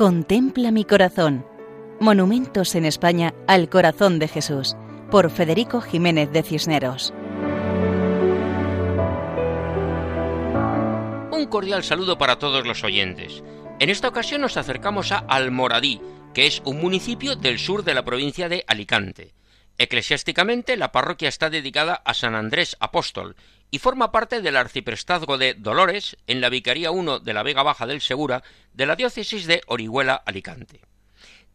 Contempla mi corazón. Monumentos en España al corazón de Jesús, por Federico Jiménez de Cisneros. Un cordial saludo para todos los oyentes. En esta ocasión nos acercamos a Almoradí, que es un municipio del sur de la provincia de Alicante. Eclesiásticamente, la parroquia está dedicada a San Andrés Apóstol y forma parte del arciprestazgo de Dolores en la Vicaría 1 de la Vega Baja del Segura de la diócesis de Orihuela Alicante.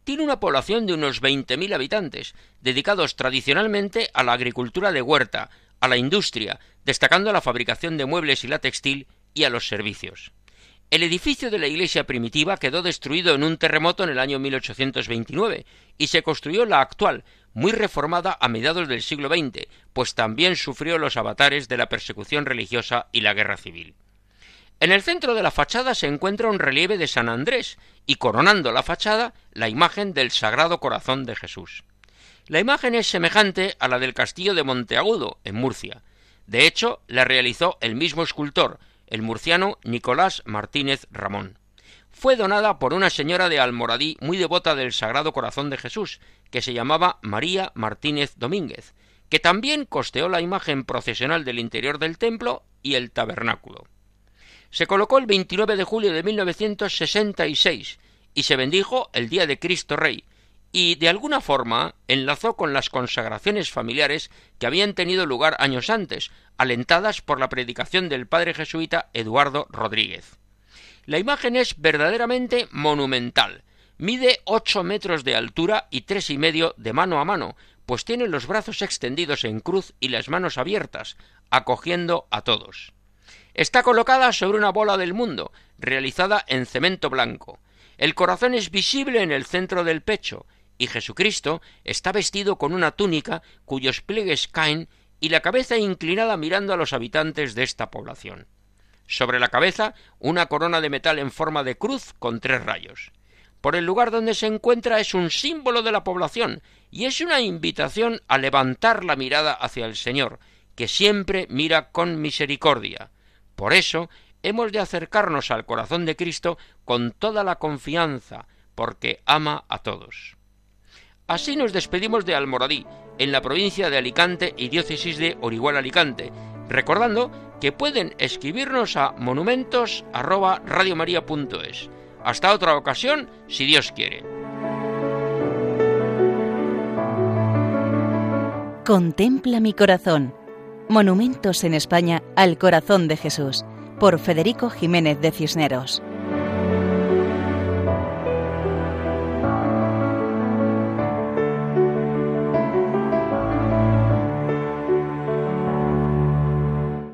Tiene una población de unos 20.000 habitantes, dedicados tradicionalmente a la agricultura de huerta, a la industria, destacando la fabricación de muebles y la textil, y a los servicios. El edificio de la iglesia primitiva quedó destruido en un terremoto en el año 1829 y se construyó la actual, muy reformada a mediados del siglo XX, pues también sufrió los avatares de la persecución religiosa y la guerra civil. En el centro de la fachada se encuentra un relieve de San Andrés y coronando la fachada la imagen del Sagrado Corazón de Jesús. La imagen es semejante a la del castillo de Monteagudo, en Murcia. De hecho, la realizó el mismo escultor, el murciano Nicolás Martínez Ramón fue donada por una señora de Almoradí muy devota del Sagrado Corazón de Jesús, que se llamaba María Martínez Domínguez, que también costeó la imagen procesional del interior del templo y el tabernáculo. Se colocó el 29 de julio de 1966 y se bendijo el día de Cristo Rey, y de alguna forma enlazó con las consagraciones familiares que habían tenido lugar años antes, alentadas por la predicación del padre jesuita Eduardo Rodríguez. La imagen es verdaderamente monumental. Mide ocho metros de altura y tres y medio de mano a mano, pues tiene los brazos extendidos en cruz y las manos abiertas, acogiendo a todos. Está colocada sobre una bola del mundo, realizada en cemento blanco. El corazón es visible en el centro del pecho, y Jesucristo está vestido con una túnica cuyos pliegues caen y la cabeza inclinada mirando a los habitantes de esta población. Sobre la cabeza una corona de metal en forma de cruz con tres rayos. Por el lugar donde se encuentra es un símbolo de la población y es una invitación a levantar la mirada hacia el Señor, que siempre mira con misericordia. Por eso hemos de acercarnos al corazón de Cristo con toda la confianza, porque ama a todos. Así nos despedimos de Almoradí, en la provincia de Alicante y diócesis de Orihuela Alicante, recordando que pueden escribirnos a monumentos@radiomaria.es. Hasta otra ocasión, si Dios quiere. Contempla mi corazón. Monumentos en España al corazón de Jesús, por Federico Jiménez de Cisneros.